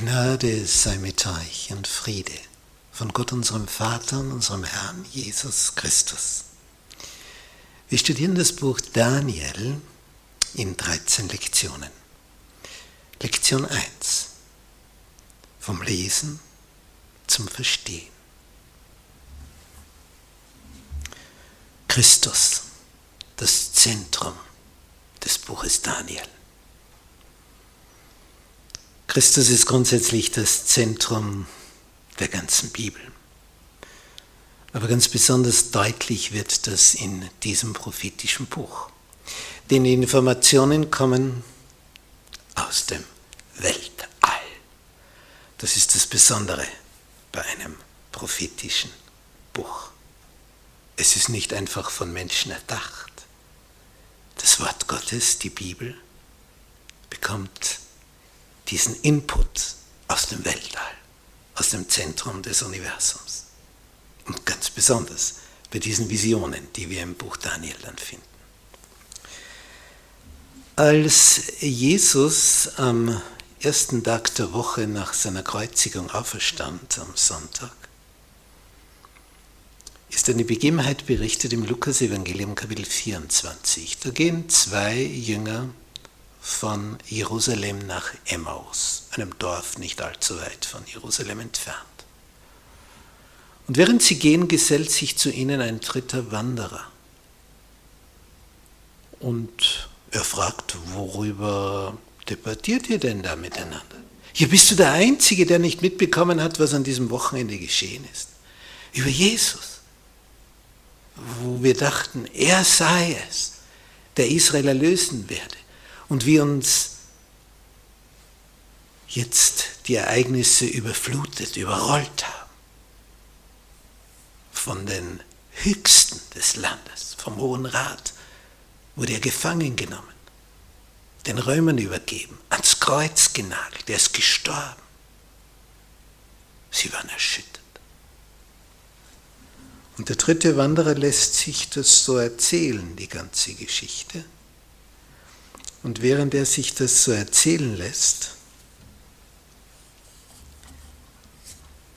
Gnade sei mit euch und Friede von Gott unserem Vater und unserem Herrn Jesus Christus. Wir studieren das Buch Daniel in 13 Lektionen. Lektion 1. Vom Lesen zum Verstehen. Christus, das Zentrum des Buches Daniel. Christus ist grundsätzlich das Zentrum der ganzen Bibel. Aber ganz besonders deutlich wird das in diesem prophetischen Buch. Denn die Informationen kommen aus dem Weltall. Das ist das Besondere bei einem prophetischen Buch. Es ist nicht einfach von Menschen erdacht. Das Wort Gottes, die Bibel, bekommt diesen Input aus dem Weltall, aus dem Zentrum des Universums. Und ganz besonders bei diesen Visionen, die wir im Buch Daniel dann finden. Als Jesus am ersten Tag der Woche nach seiner Kreuzigung auferstand, am Sonntag, ist eine Begebenheit berichtet im Lukas-Evangelium Kapitel 24. Da gehen zwei Jünger von Jerusalem nach Emmaus, einem Dorf nicht allzu weit von Jerusalem entfernt. Und während sie gehen, gesellt sich zu ihnen ein dritter Wanderer. Und er fragt, worüber debattiert ihr denn da miteinander? Hier bist du der Einzige, der nicht mitbekommen hat, was an diesem Wochenende geschehen ist. Über Jesus. Wo wir dachten, er sei es, der Israel erlösen werde und wie uns jetzt die Ereignisse überflutet, überrollt haben. Von den Höchsten des Landes, vom Hohen Rat, wurde er gefangen genommen, den Römern übergeben, ans Kreuz genagelt, er ist gestorben. Sie waren erschüttert. Und der dritte Wanderer lässt sich das so erzählen, die ganze Geschichte. Und während er sich das so erzählen lässt,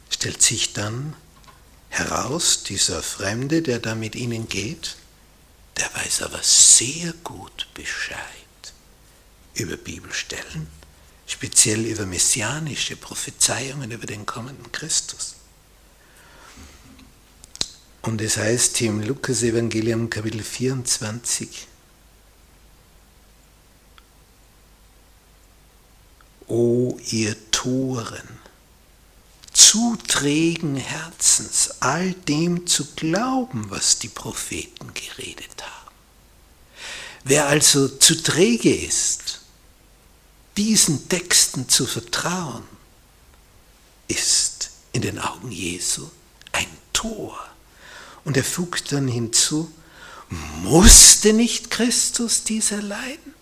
stellt sich dann heraus, dieser Fremde, der da mit ihnen geht, der weiß aber sehr gut Bescheid über Bibelstellen, speziell über messianische Prophezeiungen über den kommenden Christus. Und es heißt im Lukas-Evangelium Kapitel 24, O ihr Toren, zu trägen Herzens, all dem zu glauben, was die Propheten geredet haben. Wer also zu träge ist, diesen Texten zu vertrauen, ist in den Augen Jesu ein Tor. Und er fügt dann hinzu, musste nicht Christus dieser leiden?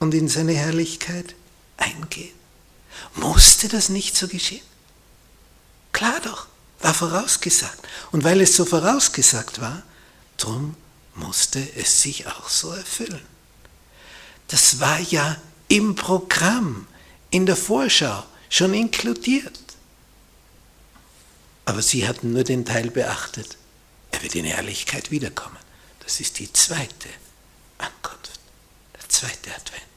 Und in seine Herrlichkeit eingehen. Musste das nicht so geschehen? Klar doch, war vorausgesagt. Und weil es so vorausgesagt war, drum musste es sich auch so erfüllen. Das war ja im Programm, in der Vorschau schon inkludiert. Aber sie hatten nur den Teil beachtet, er wird in Herrlichkeit wiederkommen. Das ist die zweite Ankunft, der zweite Advent.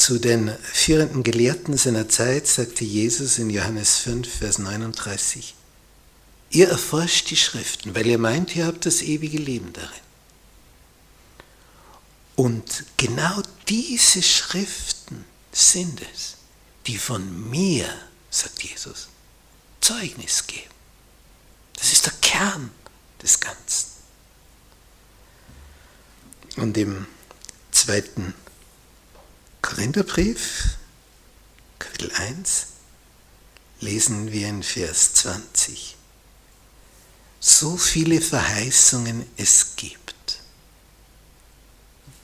Zu den führenden Gelehrten seiner Zeit sagte Jesus in Johannes 5, Vers 39, ihr erforscht die Schriften, weil ihr meint, ihr habt das ewige Leben darin. Und genau diese Schriften sind es, die von mir, sagt Jesus, Zeugnis geben. Das ist der Kern des Ganzen. Und im zweiten Korintherbrief, Kapitel 1, lesen wir in Vers 20. So viele Verheißungen es gibt,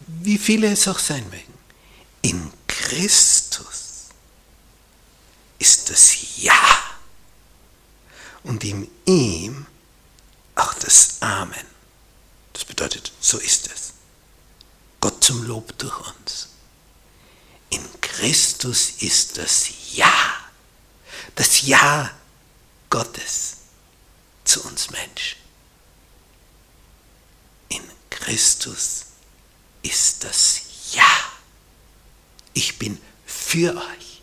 wie viele es auch sein mögen, in Christus ist das Ja und in ihm auch das Amen. Das bedeutet, so ist es. zum Lob durch uns. Christus ist das Ja, das Ja Gottes zu uns Menschen. In Christus ist das Ja. Ich bin für euch.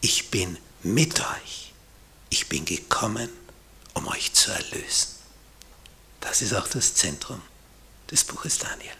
Ich bin mit euch. Ich bin gekommen, um euch zu erlösen. Das ist auch das Zentrum des Buches Daniel.